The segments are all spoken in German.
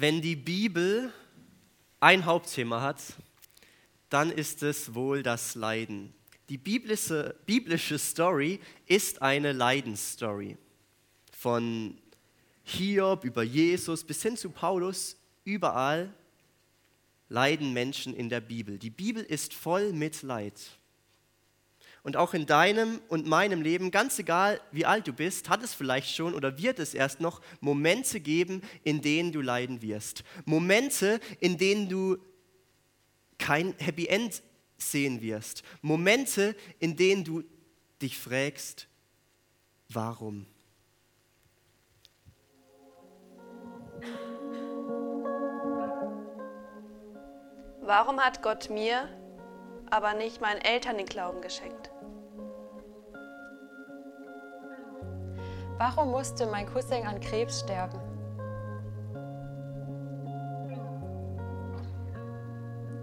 Wenn die Bibel ein Hauptthema hat, dann ist es wohl das Leiden. Die biblische, biblische Story ist eine Leidensstory. Von Hiob über Jesus bis hin zu Paulus, überall leiden Menschen in der Bibel. Die Bibel ist voll mit Leid. Und auch in deinem und meinem Leben, ganz egal wie alt du bist, hat es vielleicht schon oder wird es erst noch Momente geben, in denen du leiden wirst. Momente, in denen du kein Happy End sehen wirst. Momente, in denen du dich fragst, warum? Warum hat Gott mir, aber nicht meinen Eltern den Glauben geschenkt? Warum musste mein Cousin an Krebs sterben?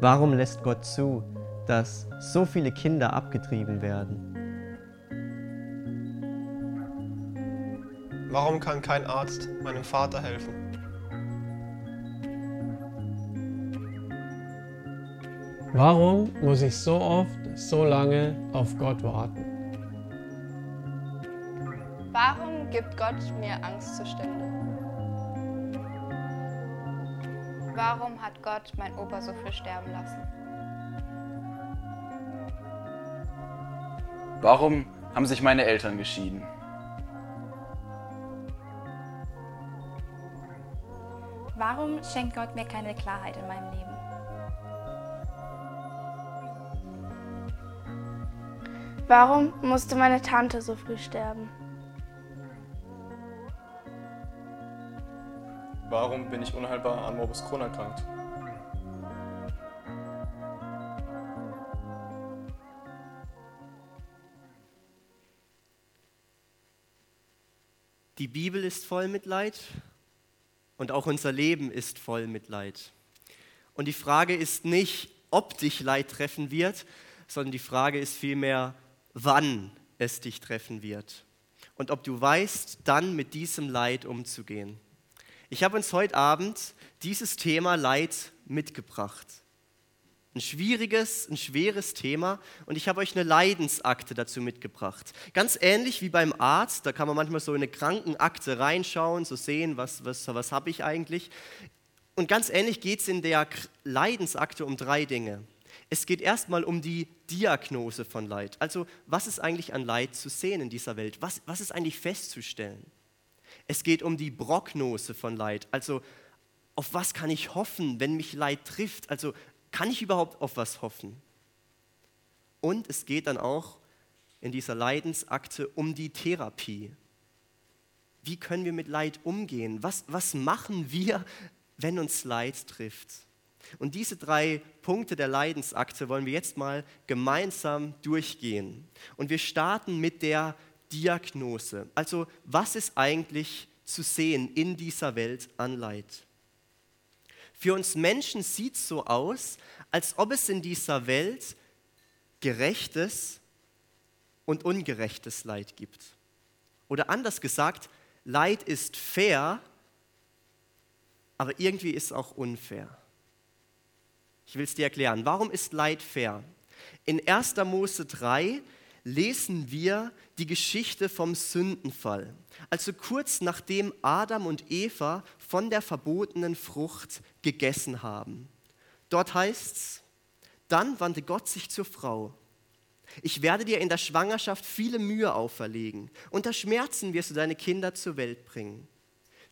Warum lässt Gott zu, dass so viele Kinder abgetrieben werden? Warum kann kein Arzt meinem Vater helfen? Warum muss ich so oft, so lange auf Gott warten? Warum gibt Gott mir Angstzustände? Warum hat Gott mein Opa so viel sterben lassen? Warum haben sich meine Eltern geschieden? Warum schenkt Gott mir keine Klarheit in meinem Leben? Warum musste meine Tante so früh sterben? Warum bin ich unheilbar an Morbus Crohn erkrankt? Die Bibel ist voll mit Leid und auch unser Leben ist voll mit Leid. Und die Frage ist nicht, ob dich Leid treffen wird, sondern die Frage ist vielmehr, wann es dich treffen wird. Und ob du weißt, dann mit diesem Leid umzugehen. Ich habe uns heute Abend dieses Thema Leid mitgebracht. Ein schwieriges, ein schweres Thema und ich habe euch eine Leidensakte dazu mitgebracht. Ganz ähnlich wie beim Arzt, da kann man manchmal so in eine Krankenakte reinschauen, so sehen, was, was, was habe ich eigentlich. Und ganz ähnlich geht es in der Leidensakte um drei Dinge. Es geht erstmal um die Diagnose von Leid. Also was ist eigentlich an Leid zu sehen in dieser Welt? Was, was ist eigentlich festzustellen? Es geht um die Prognose von Leid. Also auf was kann ich hoffen, wenn mich Leid trifft? Also kann ich überhaupt auf was hoffen? Und es geht dann auch in dieser Leidensakte um die Therapie. Wie können wir mit Leid umgehen? Was, was machen wir, wenn uns Leid trifft? Und diese drei Punkte der Leidensakte wollen wir jetzt mal gemeinsam durchgehen. Und wir starten mit der Diagnose. Also was ist eigentlich zu sehen in dieser Welt an Leid? Für uns Menschen sieht es so aus, als ob es in dieser Welt gerechtes und ungerechtes Leid gibt. Oder anders gesagt, Leid ist fair, aber irgendwie ist es auch unfair. Ich will es dir erklären. Warum ist Leid fair? In 1. Mose 3 lesen wir die Geschichte vom Sündenfall. Also kurz nachdem Adam und Eva von der verbotenen Frucht gegessen haben. Dort heißt es, dann wandte Gott sich zur Frau. Ich werde dir in der Schwangerschaft viele Mühe auferlegen. Unter Schmerzen wirst du deine Kinder zur Welt bringen.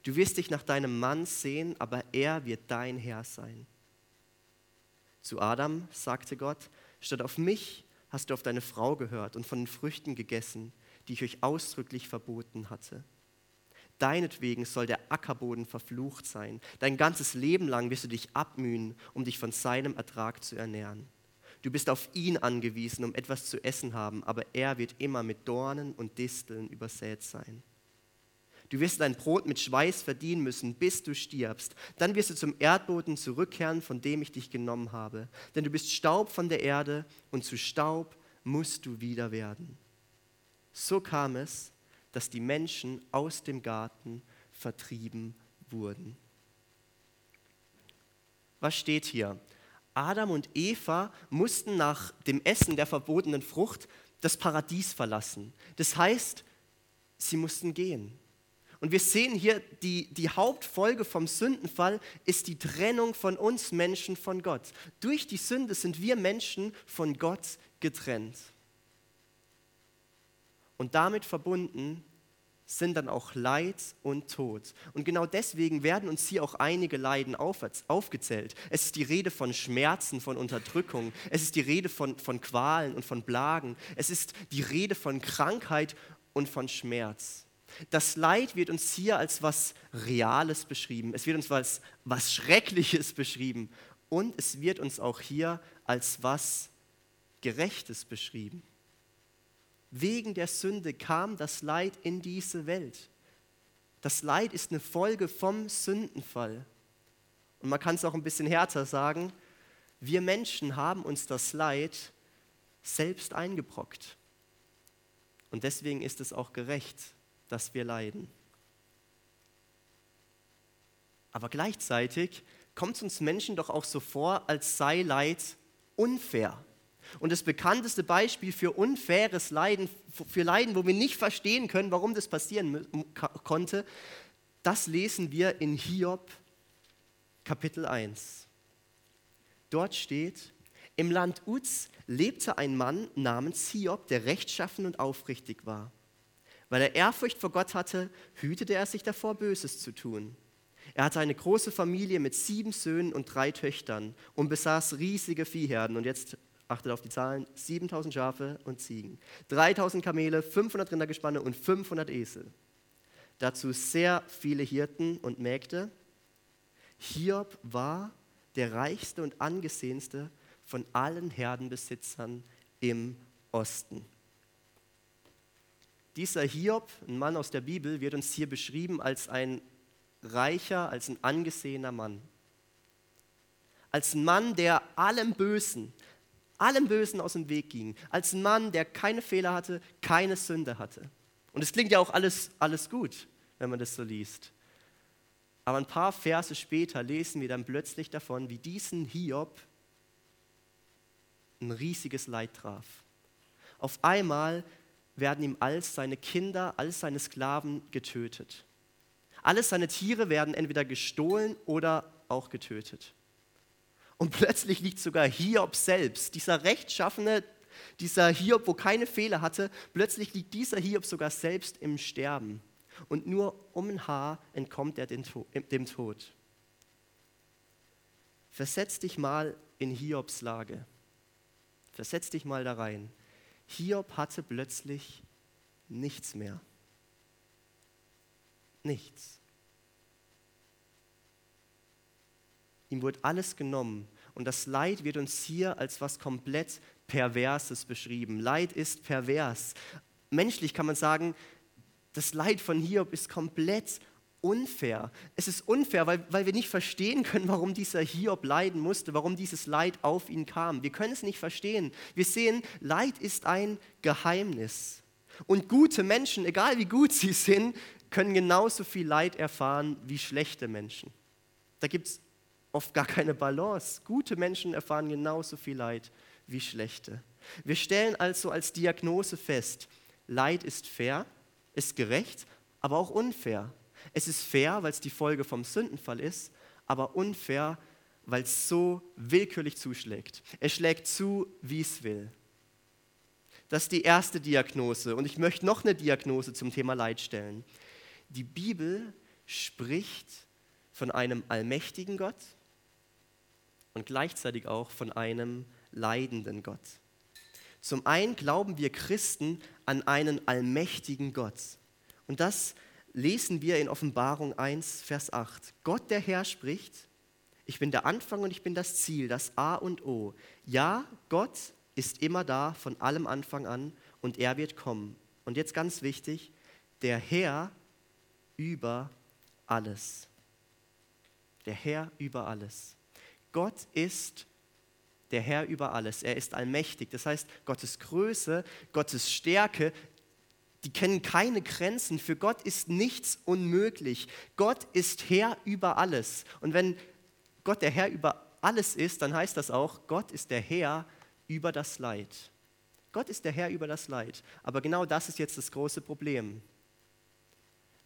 Du wirst dich nach deinem Mann sehen, aber er wird dein Herr sein. Zu Adam sagte Gott, statt auf mich hast du auf deine Frau gehört und von den Früchten gegessen, die ich euch ausdrücklich verboten hatte. Deinetwegen soll der Ackerboden verflucht sein. Dein ganzes Leben lang wirst du dich abmühen, um dich von seinem Ertrag zu ernähren. Du bist auf ihn angewiesen, um etwas zu essen haben, aber er wird immer mit Dornen und Disteln übersät sein. Du wirst dein Brot mit Schweiß verdienen müssen, bis du stirbst. Dann wirst du zum Erdboden zurückkehren, von dem ich dich genommen habe. Denn du bist Staub von der Erde und zu Staub musst du wieder werden. So kam es, dass die Menschen aus dem Garten vertrieben wurden. Was steht hier? Adam und Eva mussten nach dem Essen der verbotenen Frucht das Paradies verlassen. Das heißt, sie mussten gehen. Und wir sehen hier, die, die Hauptfolge vom Sündenfall ist die Trennung von uns Menschen von Gott. Durch die Sünde sind wir Menschen von Gott getrennt. Und damit verbunden sind dann auch Leid und Tod. Und genau deswegen werden uns hier auch einige Leiden aufgezählt. Es ist die Rede von Schmerzen, von Unterdrückung. Es ist die Rede von, von Qualen und von Blagen. Es ist die Rede von Krankheit und von Schmerz. Das Leid wird uns hier als was Reales beschrieben. Es wird uns als was Schreckliches beschrieben. Und es wird uns auch hier als was Gerechtes beschrieben. Wegen der Sünde kam das Leid in diese Welt. Das Leid ist eine Folge vom Sündenfall. Und man kann es auch ein bisschen härter sagen, wir Menschen haben uns das Leid selbst eingebrockt. Und deswegen ist es auch gerecht, dass wir leiden. Aber gleichzeitig kommt es uns Menschen doch auch so vor, als sei Leid unfair. Und das bekannteste Beispiel für unfaires Leiden, für Leiden, wo wir nicht verstehen können, warum das passieren konnte, das lesen wir in Hiob Kapitel 1. Dort steht, im Land Uz lebte ein Mann namens Hiob, der rechtschaffen und aufrichtig war. Weil er Ehrfurcht vor Gott hatte, hütete er sich davor, Böses zu tun. Er hatte eine große Familie mit sieben Söhnen und drei Töchtern und besaß riesige Viehherden. Und jetzt achtet auf die Zahlen, 7000 Schafe und Ziegen, 3000 Kamele, 500 Rindergespanne und 500 Esel. Dazu sehr viele Hirten und Mägde. Hiob war der reichste und angesehenste von allen Herdenbesitzern im Osten. Dieser Hiob, ein Mann aus der Bibel, wird uns hier beschrieben als ein reicher, als ein angesehener Mann. Als ein Mann, der allem Bösen, allem Bösen aus dem Weg ging, als ein Mann, der keine Fehler hatte, keine Sünde hatte. Und es klingt ja auch alles, alles gut, wenn man das so liest. Aber ein paar Verse später lesen wir dann plötzlich davon, wie diesen Hiob ein riesiges Leid traf. Auf einmal werden ihm all seine Kinder, all seine Sklaven getötet. Alle seine Tiere werden entweder gestohlen oder auch getötet. Und plötzlich liegt sogar Hiob selbst, dieser rechtschaffene, dieser Hiob, wo keine Fehler hatte, plötzlich liegt dieser Hiob sogar selbst im Sterben. Und nur um ein Haar entkommt er dem Tod. Versetz dich mal in Hiobs Lage. Versetz dich mal da rein. Hiob hatte plötzlich nichts mehr. Nichts. Ihm wurde alles genommen. Und das Leid wird uns hier als was komplett Perverses beschrieben. Leid ist pervers. Menschlich kann man sagen, das Leid von Hiob ist komplett unfair. Es ist unfair, weil, weil wir nicht verstehen können, warum dieser Hiob leiden musste, warum dieses Leid auf ihn kam. Wir können es nicht verstehen. Wir sehen, Leid ist ein Geheimnis. Und gute Menschen, egal wie gut sie sind, können genauso viel Leid erfahren wie schlechte Menschen. Da gibt es oft gar keine Balance. Gute Menschen erfahren genauso viel Leid wie schlechte. Wir stellen also als Diagnose fest, Leid ist fair, ist gerecht, aber auch unfair. Es ist fair, weil es die Folge vom Sündenfall ist, aber unfair, weil es so willkürlich zuschlägt. Es schlägt zu, wie es will. Das ist die erste Diagnose. Und ich möchte noch eine Diagnose zum Thema Leid stellen. Die Bibel spricht von einem allmächtigen Gott, und gleichzeitig auch von einem leidenden Gott. Zum einen glauben wir Christen an einen allmächtigen Gott. Und das lesen wir in Offenbarung 1, Vers 8. Gott der Herr spricht, ich bin der Anfang und ich bin das Ziel, das A und O. Ja, Gott ist immer da von allem Anfang an und er wird kommen. Und jetzt ganz wichtig, der Herr über alles. Der Herr über alles. Gott ist der Herr über alles. Er ist allmächtig. Das heißt, Gottes Größe, Gottes Stärke, die kennen keine Grenzen. Für Gott ist nichts unmöglich. Gott ist Herr über alles. Und wenn Gott der Herr über alles ist, dann heißt das auch, Gott ist der Herr über das Leid. Gott ist der Herr über das Leid. Aber genau das ist jetzt das große Problem.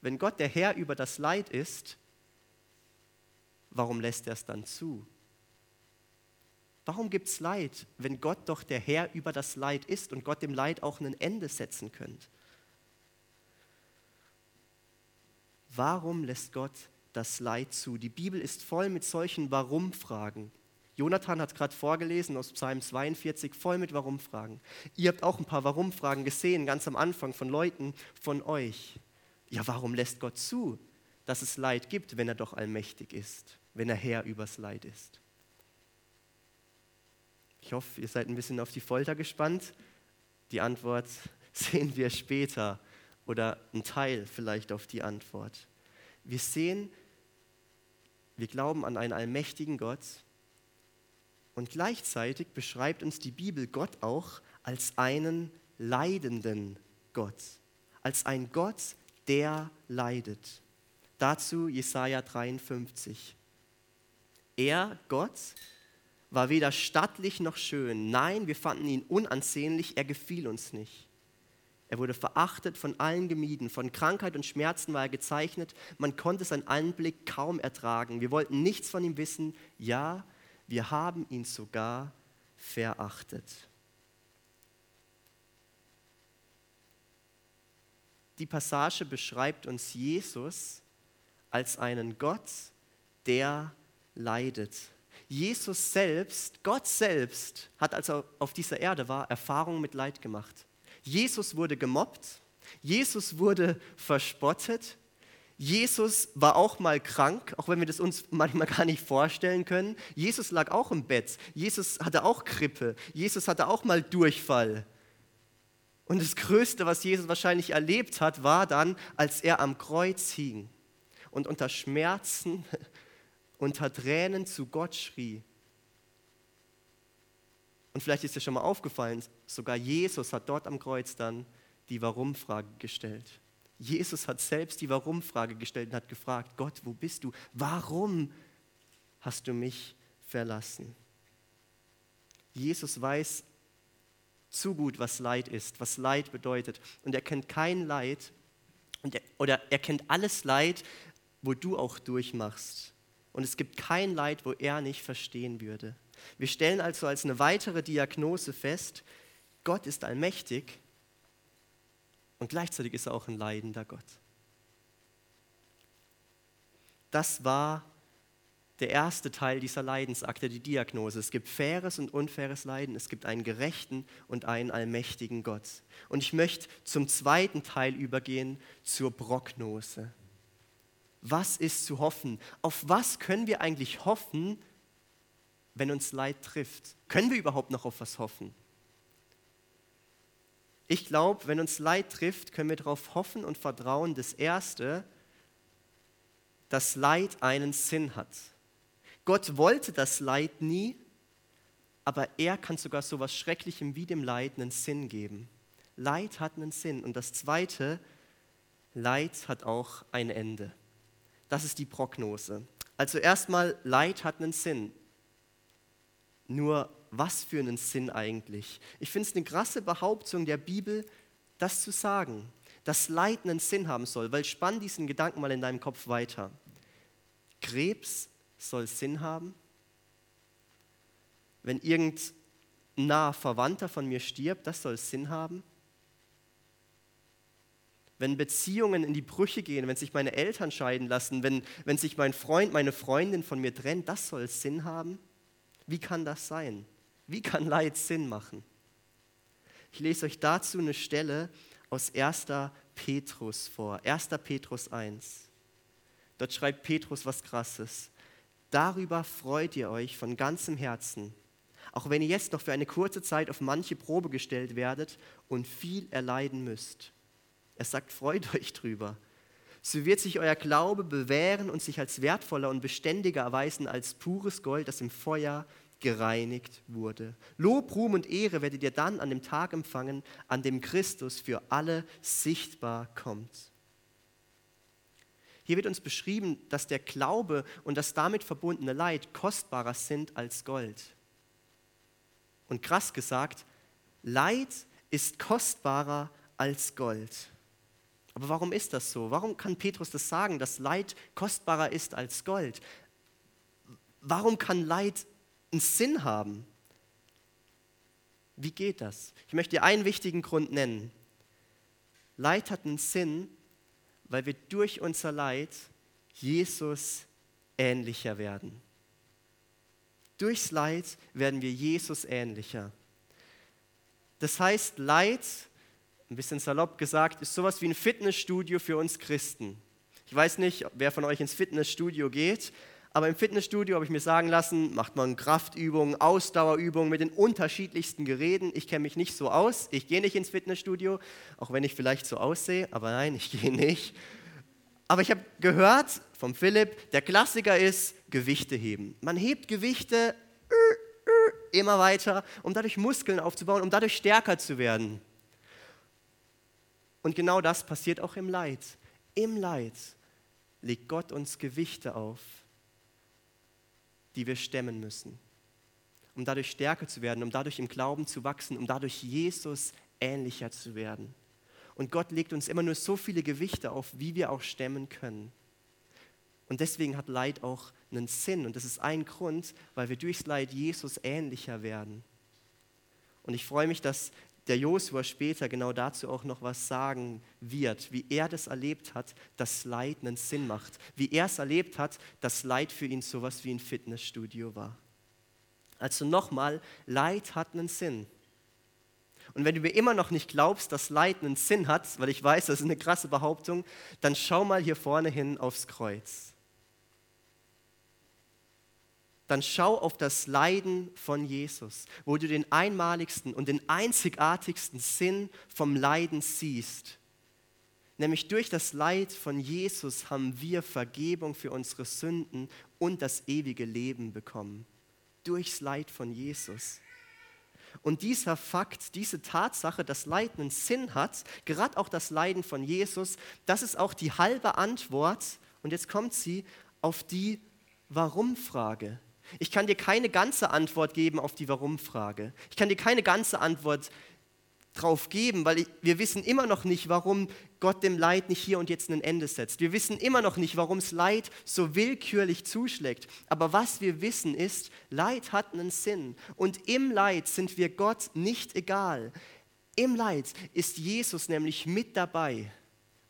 Wenn Gott der Herr über das Leid ist, warum lässt er es dann zu? Warum gibt es Leid, wenn Gott doch der Herr über das Leid ist und Gott dem Leid auch ein Ende setzen könnte? Warum lässt Gott das Leid zu? Die Bibel ist voll mit solchen Warum-Fragen. Jonathan hat gerade vorgelesen aus Psalm 42, voll mit Warum-Fragen. Ihr habt auch ein paar Warum-Fragen gesehen, ganz am Anfang von Leuten von euch. Ja, warum lässt Gott zu, dass es Leid gibt, wenn er doch allmächtig ist, wenn er Herr übers Leid ist? Ich hoffe, ihr seid ein bisschen auf die Folter gespannt. Die Antwort sehen wir später oder ein Teil vielleicht auf die Antwort. Wir sehen, wir glauben an einen allmächtigen Gott und gleichzeitig beschreibt uns die Bibel Gott auch als einen leidenden Gott, als ein Gott, der leidet. Dazu Jesaja 53. Er, Gott, war weder stattlich noch schön. Nein, wir fanden ihn unansehnlich, er gefiel uns nicht. Er wurde verachtet, von allen gemieden, von Krankheit und Schmerzen war er gezeichnet, man konnte seinen Anblick kaum ertragen. Wir wollten nichts von ihm wissen, ja, wir haben ihn sogar verachtet. Die Passage beschreibt uns Jesus als einen Gott, der leidet. Jesus selbst, Gott selbst, hat, als er auf dieser Erde war, Erfahrungen mit Leid gemacht. Jesus wurde gemobbt, Jesus wurde verspottet, Jesus war auch mal krank, auch wenn wir das uns manchmal gar nicht vorstellen können. Jesus lag auch im Bett, Jesus hatte auch Krippe, Jesus hatte auch mal Durchfall. Und das Größte, was Jesus wahrscheinlich erlebt hat, war dann, als er am Kreuz hing und unter Schmerzen, unter Tränen zu Gott schrie. Und vielleicht ist dir schon mal aufgefallen, sogar Jesus hat dort am Kreuz dann die Warum-Frage gestellt. Jesus hat selbst die Warum-Frage gestellt und hat gefragt, Gott, wo bist du? Warum hast du mich verlassen? Jesus weiß zu gut, was Leid ist, was Leid bedeutet. Und er kennt kein Leid, er, oder er kennt alles Leid, wo du auch durchmachst. Und es gibt kein Leid, wo er nicht verstehen würde. Wir stellen also als eine weitere Diagnose fest, Gott ist allmächtig und gleichzeitig ist er auch ein leidender Gott. Das war der erste Teil dieser Leidensakte, die Diagnose. Es gibt faires und unfaires Leiden, es gibt einen gerechten und einen allmächtigen Gott. Und ich möchte zum zweiten Teil übergehen, zur Prognose. Was ist zu hoffen? Auf was können wir eigentlich hoffen, wenn uns Leid trifft? Können wir überhaupt noch auf was hoffen? Ich glaube, wenn uns Leid trifft, können wir darauf hoffen und vertrauen, das Erste, dass Leid einen Sinn hat. Gott wollte das Leid nie, aber er kann sogar so etwas Schrecklichem wie dem Leid einen Sinn geben. Leid hat einen Sinn. Und das Zweite, Leid hat auch ein Ende. Das ist die Prognose. Also erstmal, Leid hat einen Sinn. Nur was für einen Sinn eigentlich? Ich finde es eine krasse Behauptung der Bibel, das zu sagen, dass Leid einen Sinn haben soll, weil spann diesen Gedanken mal in deinem Kopf weiter. Krebs soll Sinn haben? Wenn irgendein naher Verwandter von mir stirbt, das soll Sinn haben? Wenn Beziehungen in die Brüche gehen, wenn sich meine Eltern scheiden lassen, wenn, wenn sich mein Freund, meine Freundin von mir trennt, das soll Sinn haben? Wie kann das sein? Wie kann Leid Sinn machen? Ich lese euch dazu eine Stelle aus 1. Petrus vor, 1. Petrus 1. Dort schreibt Petrus was Krasses. Darüber freut ihr euch von ganzem Herzen, auch wenn ihr jetzt noch für eine kurze Zeit auf manche Probe gestellt werdet und viel erleiden müsst. Er sagt, freut euch drüber. So wird sich euer Glaube bewähren und sich als wertvoller und beständiger erweisen als pures Gold, das im Feuer gereinigt wurde. Lob, Ruhm und Ehre werdet ihr dann an dem Tag empfangen, an dem Christus für alle sichtbar kommt. Hier wird uns beschrieben, dass der Glaube und das damit verbundene Leid kostbarer sind als Gold. Und krass gesagt, Leid ist kostbarer als Gold. Aber warum ist das so? Warum kann Petrus das sagen, dass Leid kostbarer ist als Gold? Warum kann Leid einen Sinn haben? Wie geht das? Ich möchte dir einen wichtigen Grund nennen. Leid hat einen Sinn, weil wir durch unser Leid Jesus ähnlicher werden. Durchs Leid werden wir Jesus ähnlicher. Das heißt, Leid, ein bisschen salopp gesagt, ist sowas wie ein Fitnessstudio für uns Christen. Ich weiß nicht, wer von euch ins Fitnessstudio geht, aber im Fitnessstudio habe ich mir sagen lassen, macht man Kraftübungen, Ausdauerübungen mit den unterschiedlichsten Geräten. Ich kenne mich nicht so aus. Ich gehe nicht ins Fitnessstudio, auch wenn ich vielleicht so aussehe, aber nein, ich gehe nicht. Aber ich habe gehört vom Philipp, der Klassiker ist Gewichte heben. Man hebt Gewichte immer weiter, um dadurch Muskeln aufzubauen, um dadurch stärker zu werden. Und genau das passiert auch im Leid. Im Leid legt Gott uns Gewichte auf die wir stemmen müssen, um dadurch stärker zu werden, um dadurch im Glauben zu wachsen, um dadurch Jesus ähnlicher zu werden. Und Gott legt uns immer nur so viele Gewichte auf, wie wir auch stemmen können. Und deswegen hat Leid auch einen Sinn. Und das ist ein Grund, weil wir durchs Leid Jesus ähnlicher werden. Und ich freue mich, dass der Josua später genau dazu auch noch was sagen wird, wie er das erlebt hat, dass Leid einen Sinn macht, wie er es erlebt hat, dass Leid für ihn sowas wie ein Fitnessstudio war. Also nochmal, Leid hat einen Sinn. Und wenn du mir immer noch nicht glaubst, dass Leid einen Sinn hat, weil ich weiß, das ist eine krasse Behauptung, dann schau mal hier vorne hin aufs Kreuz dann schau auf das Leiden von Jesus, wo du den einmaligsten und den einzigartigsten Sinn vom Leiden siehst. Nämlich durch das Leid von Jesus haben wir Vergebung für unsere Sünden und das ewige Leben bekommen. Durchs Leid von Jesus. Und dieser Fakt, diese Tatsache, dass Leid einen Sinn hat, gerade auch das Leiden von Jesus, das ist auch die halbe Antwort, und jetzt kommt sie, auf die Warum-Frage. Ich kann dir keine ganze Antwort geben auf die Warum-Frage. Ich kann dir keine ganze Antwort drauf geben, weil wir wissen immer noch nicht, warum Gott dem Leid nicht hier und jetzt ein Ende setzt. Wir wissen immer noch nicht, warum es Leid so willkürlich zuschlägt. Aber was wir wissen ist, Leid hat einen Sinn. Und im Leid sind wir Gott nicht egal. Im Leid ist Jesus nämlich mit dabei,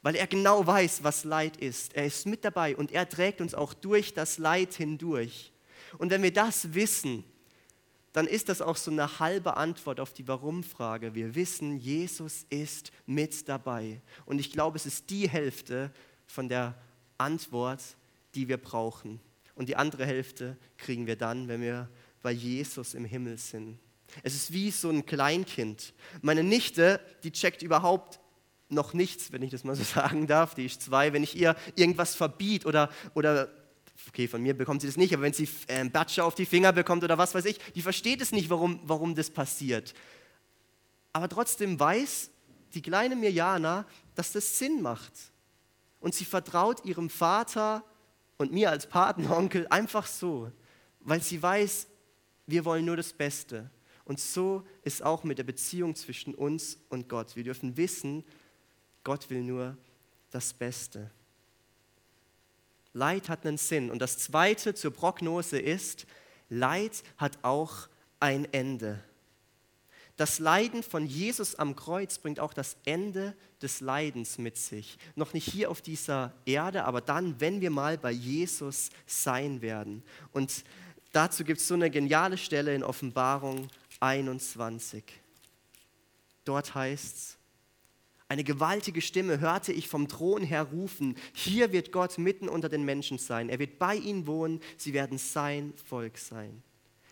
weil er genau weiß, was Leid ist. Er ist mit dabei und er trägt uns auch durch das Leid hindurch. Und wenn wir das wissen, dann ist das auch so eine halbe Antwort auf die Warum-Frage. Wir wissen, Jesus ist mit dabei. Und ich glaube, es ist die Hälfte von der Antwort, die wir brauchen. Und die andere Hälfte kriegen wir dann, wenn wir bei Jesus im Himmel sind. Es ist wie so ein Kleinkind. Meine Nichte, die checkt überhaupt noch nichts, wenn ich das mal so sagen darf. Die ist zwei. Wenn ich ihr irgendwas verbiet oder, oder okay, von mir bekommt sie das nicht, aber wenn sie äh, einen Batscher auf die Finger bekommt oder was weiß ich, die versteht es nicht, warum, warum das passiert. Aber trotzdem weiß die kleine Mirjana, dass das Sinn macht. Und sie vertraut ihrem Vater und mir als Patenonkel einfach so, weil sie weiß, wir wollen nur das Beste. Und so ist auch mit der Beziehung zwischen uns und Gott. Wir dürfen wissen, Gott will nur das Beste. Leid hat einen Sinn. Und das Zweite zur Prognose ist, Leid hat auch ein Ende. Das Leiden von Jesus am Kreuz bringt auch das Ende des Leidens mit sich. Noch nicht hier auf dieser Erde, aber dann, wenn wir mal bei Jesus sein werden. Und dazu gibt es so eine geniale Stelle in Offenbarung 21. Dort heißt es, eine gewaltige Stimme hörte ich vom Thron her rufen, hier wird Gott mitten unter den Menschen sein, er wird bei ihnen wohnen, sie werden sein Volk sein.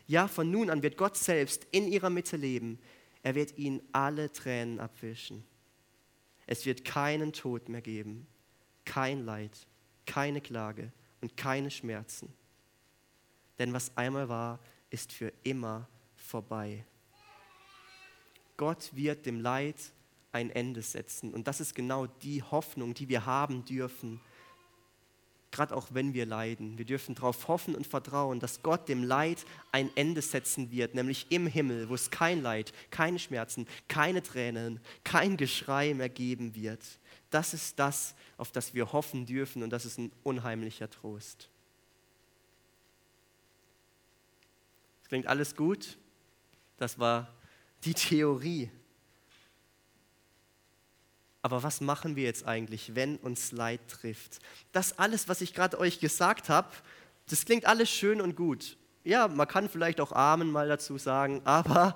Ja, von nun an wird Gott selbst in ihrer Mitte leben, er wird ihnen alle Tränen abwischen. Es wird keinen Tod mehr geben, kein Leid, keine Klage und keine Schmerzen. Denn was einmal war, ist für immer vorbei. Gott wird dem Leid ein Ende setzen. Und das ist genau die Hoffnung, die wir haben dürfen. gerade auch wenn wir leiden. Wir dürfen darauf hoffen und vertrauen, dass Gott dem Leid ein Ende setzen wird, nämlich im Himmel, wo es kein Leid, keine Schmerzen, keine Tränen, kein Geschrei mehr geben wird. Das ist das, auf das wir hoffen dürfen und das ist ein unheimlicher Trost. Klingt alles gut? Das war die Theorie. Aber was machen wir jetzt eigentlich, wenn uns Leid trifft? Das alles, was ich gerade euch gesagt habe, das klingt alles schön und gut. Ja, man kann vielleicht auch Amen mal dazu sagen, aber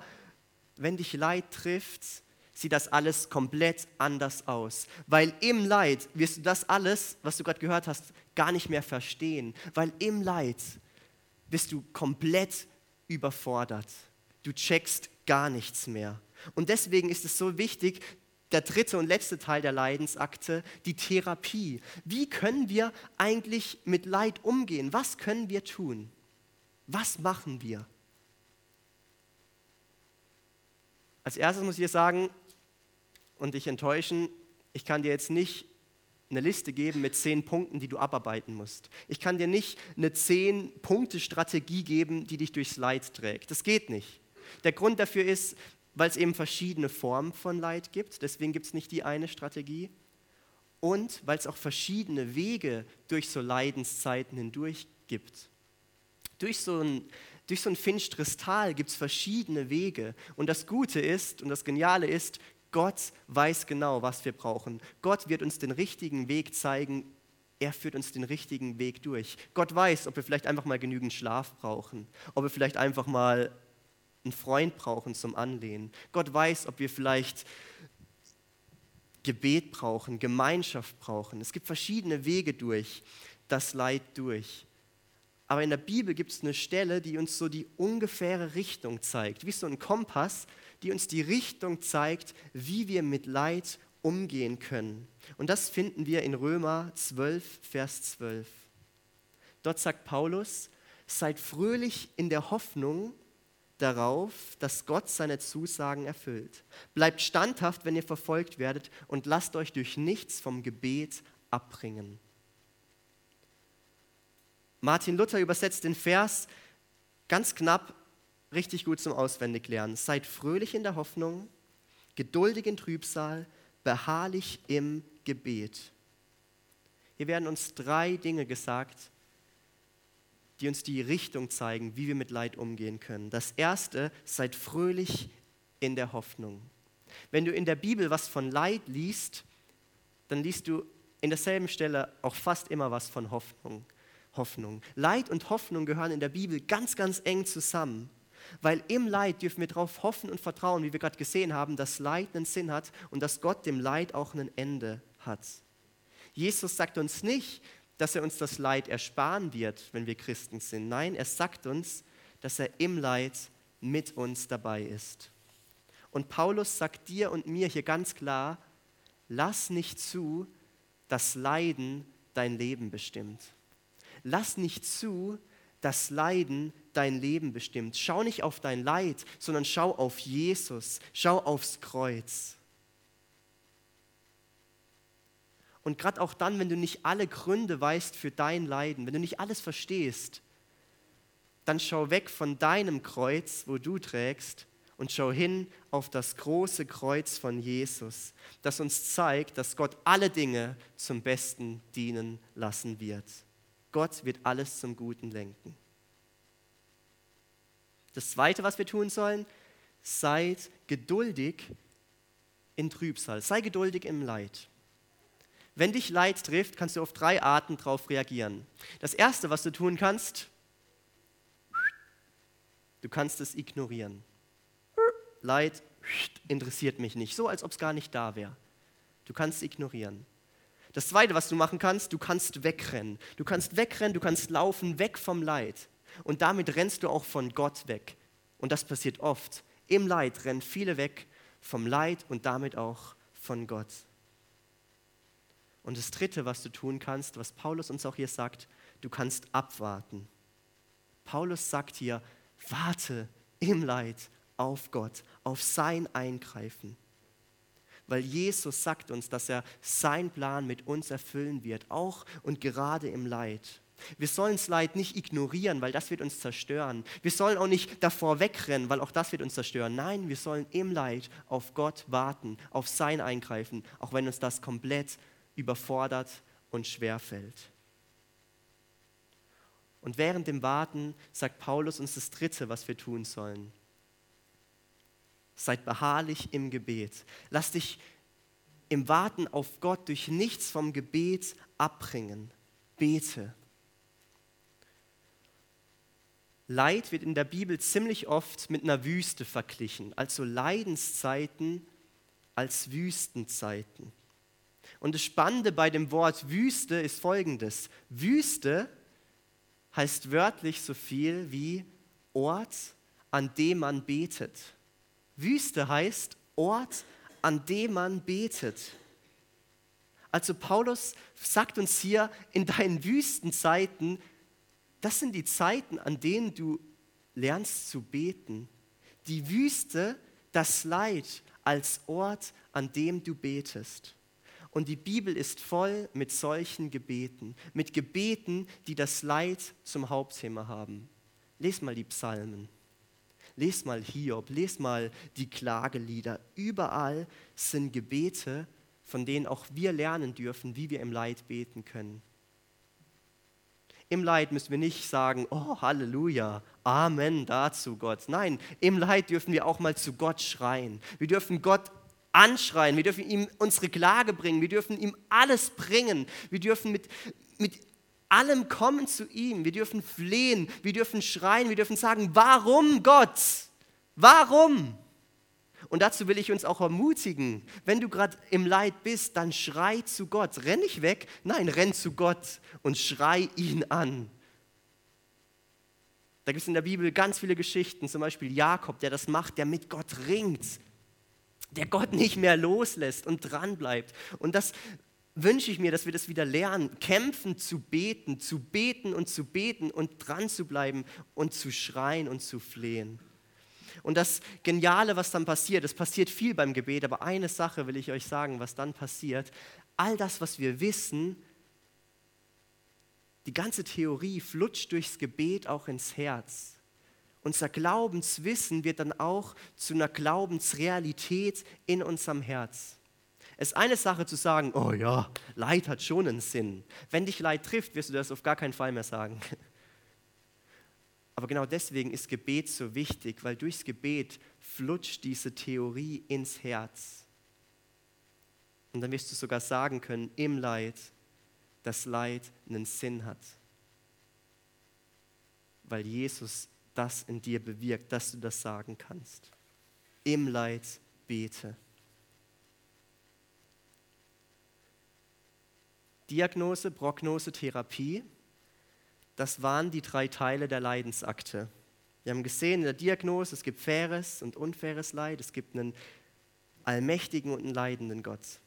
wenn dich Leid trifft, sieht das alles komplett anders aus. Weil im Leid wirst du das alles, was du gerade gehört hast, gar nicht mehr verstehen. Weil im Leid bist du komplett überfordert. Du checkst gar nichts mehr. Und deswegen ist es so wichtig, der dritte und letzte Teil der Leidensakte, die Therapie. Wie können wir eigentlich mit Leid umgehen? Was können wir tun? Was machen wir? Als erstes muss ich dir sagen und dich enttäuschen, ich kann dir jetzt nicht eine Liste geben mit zehn Punkten, die du abarbeiten musst. Ich kann dir nicht eine zehn-Punkte-Strategie geben, die dich durchs Leid trägt. Das geht nicht. Der Grund dafür ist, weil es eben verschiedene Formen von Leid gibt. Deswegen gibt es nicht die eine Strategie. Und weil es auch verschiedene Wege durch so Leidenszeiten hindurch gibt. Durch so ein, durch so ein finsteres Tal gibt es verschiedene Wege. Und das Gute ist und das Geniale ist, Gott weiß genau, was wir brauchen. Gott wird uns den richtigen Weg zeigen. Er führt uns den richtigen Weg durch. Gott weiß, ob wir vielleicht einfach mal genügend Schlaf brauchen, ob wir vielleicht einfach mal einen Freund brauchen zum Anlehnen. Gott weiß, ob wir vielleicht Gebet brauchen, Gemeinschaft brauchen. Es gibt verschiedene Wege durch das Leid durch. Aber in der Bibel gibt es eine Stelle, die uns so die ungefähre Richtung zeigt, wie so ein Kompass, die uns die Richtung zeigt, wie wir mit Leid umgehen können. Und das finden wir in Römer 12, Vers 12. Dort sagt Paulus, seid fröhlich in der Hoffnung darauf, dass Gott seine Zusagen erfüllt. Bleibt standhaft, wenn ihr verfolgt werdet und lasst euch durch nichts vom Gebet abbringen. Martin Luther übersetzt den Vers ganz knapp richtig gut zum Auswendiglernen. Seid fröhlich in der Hoffnung, geduldig in Trübsal, beharrlich im Gebet. Hier werden uns drei Dinge gesagt, die uns die Richtung zeigen, wie wir mit Leid umgehen können. Das erste, seid fröhlich in der Hoffnung. Wenn du in der Bibel was von Leid liest, dann liest du in derselben Stelle auch fast immer was von Hoffnung. Hoffnung. Leid und Hoffnung gehören in der Bibel ganz, ganz eng zusammen. Weil im Leid dürfen wir darauf hoffen und vertrauen, wie wir gerade gesehen haben, dass Leid einen Sinn hat und dass Gott dem Leid auch ein Ende hat. Jesus sagt uns nicht, dass er uns das Leid ersparen wird, wenn wir Christen sind. Nein, er sagt uns, dass er im Leid mit uns dabei ist. Und Paulus sagt dir und mir hier ganz klar, lass nicht zu, dass Leiden dein Leben bestimmt. Lass nicht zu, dass Leiden dein Leben bestimmt. Schau nicht auf dein Leid, sondern schau auf Jesus, schau aufs Kreuz. Und gerade auch dann, wenn du nicht alle Gründe weißt für dein Leiden, wenn du nicht alles verstehst, dann schau weg von deinem Kreuz, wo du trägst, und schau hin auf das große Kreuz von Jesus, das uns zeigt, dass Gott alle Dinge zum Besten dienen lassen wird. Gott wird alles zum Guten lenken. Das Zweite, was wir tun sollen, seid geduldig in Trübsal, sei geduldig im Leid. Wenn dich Leid trifft, kannst du auf drei Arten darauf reagieren. Das Erste, was du tun kannst, du kannst es ignorieren. Leid interessiert mich nicht, so als ob es gar nicht da wäre. Du kannst es ignorieren. Das Zweite, was du machen kannst, du kannst wegrennen. Du kannst wegrennen, du kannst laufen weg vom Leid. Und damit rennst du auch von Gott weg. Und das passiert oft. Im Leid rennen viele weg vom Leid und damit auch von Gott. Und das Dritte, was du tun kannst, was Paulus uns auch hier sagt, du kannst abwarten. Paulus sagt hier, warte im Leid auf Gott, auf sein Eingreifen. weil Jesus sagt uns, dass er seinen Plan mit uns erfüllen wird, auch und gerade im Leid. Wir sollen das Leid nicht ignorieren, weil das wird uns zerstören. Wir sollen auch nicht davor wegrennen, weil auch das wird uns zerstören. Nein, wir sollen im Leid auf Gott warten, auf sein Eingreifen, auch wenn uns das komplett überfordert und schwer fällt. Und während dem Warten sagt Paulus uns das Dritte, was wir tun sollen. Seid beharrlich im Gebet. Lass dich im Warten auf Gott durch nichts vom Gebet abbringen. Bete. Leid wird in der Bibel ziemlich oft mit einer Wüste verglichen, also Leidenszeiten als Wüstenzeiten. Und das Spannende bei dem Wort Wüste ist folgendes. Wüste heißt wörtlich so viel wie Ort, an dem man betet. Wüste heißt Ort, an dem man betet. Also Paulus sagt uns hier, in deinen Wüstenzeiten das sind die Zeiten, an denen du lernst zu beten. Die Wüste, das Leid als Ort, an dem du betest. Und die Bibel ist voll mit solchen Gebeten, mit Gebeten, die das Leid zum Hauptthema haben. Lies mal die Psalmen, lies mal Hiob, lies mal die Klagelieder. Überall sind Gebete, von denen auch wir lernen dürfen, wie wir im Leid beten können. Im Leid müssen wir nicht sagen, oh Halleluja, Amen dazu Gott. Nein, im Leid dürfen wir auch mal zu Gott schreien. Wir dürfen Gott anschreien, wir dürfen ihm unsere Klage bringen, wir dürfen ihm alles bringen, wir dürfen mit, mit allem kommen zu ihm, wir dürfen flehen, wir dürfen schreien, wir dürfen sagen, warum Gott? Warum? Und dazu will ich uns auch ermutigen, wenn du gerade im Leid bist, dann schrei zu Gott. Renn nicht weg, nein, renn zu Gott und schrei ihn an. Da gibt es in der Bibel ganz viele Geschichten, zum Beispiel Jakob, der das macht, der mit Gott ringt, der Gott nicht mehr loslässt und dranbleibt. Und das wünsche ich mir, dass wir das wieder lernen, kämpfen zu beten, zu beten und zu beten und dran zu bleiben und zu schreien und zu flehen. Und das Geniale, was dann passiert, es passiert viel beim Gebet, aber eine Sache will ich euch sagen, was dann passiert. All das, was wir wissen, die ganze Theorie flutscht durchs Gebet auch ins Herz. Unser Glaubenswissen wird dann auch zu einer Glaubensrealität in unserem Herz. Es ist eine Sache zu sagen, oh ja, Leid hat schon einen Sinn. Wenn dich Leid trifft, wirst du das auf gar keinen Fall mehr sagen. Aber genau deswegen ist Gebet so wichtig, weil durchs Gebet flutscht diese Theorie ins Herz. Und dann wirst du sogar sagen können, im Leid, dass Leid einen Sinn hat. Weil Jesus das in dir bewirkt, dass du das sagen kannst. Im Leid bete. Diagnose, Prognose, Therapie das waren die drei Teile der Leidensakte. Wir haben gesehen in der Diagnose, es gibt faires und unfaires Leid, es gibt einen allmächtigen und einen leidenden Gott.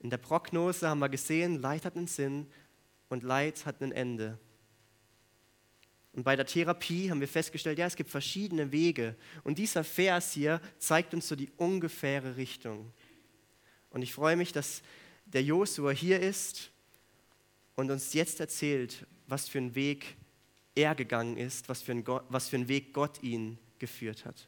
In der Prognose haben wir gesehen, Leid hat einen Sinn und Leid hat ein Ende. Und bei der Therapie haben wir festgestellt, ja, es gibt verschiedene Wege. Und dieser Vers hier zeigt uns so die ungefähre Richtung. Und ich freue mich, dass der Josua hier ist und uns jetzt erzählt, was für einen Weg er gegangen ist, was für, ein was für einen Weg Gott ihn geführt hat.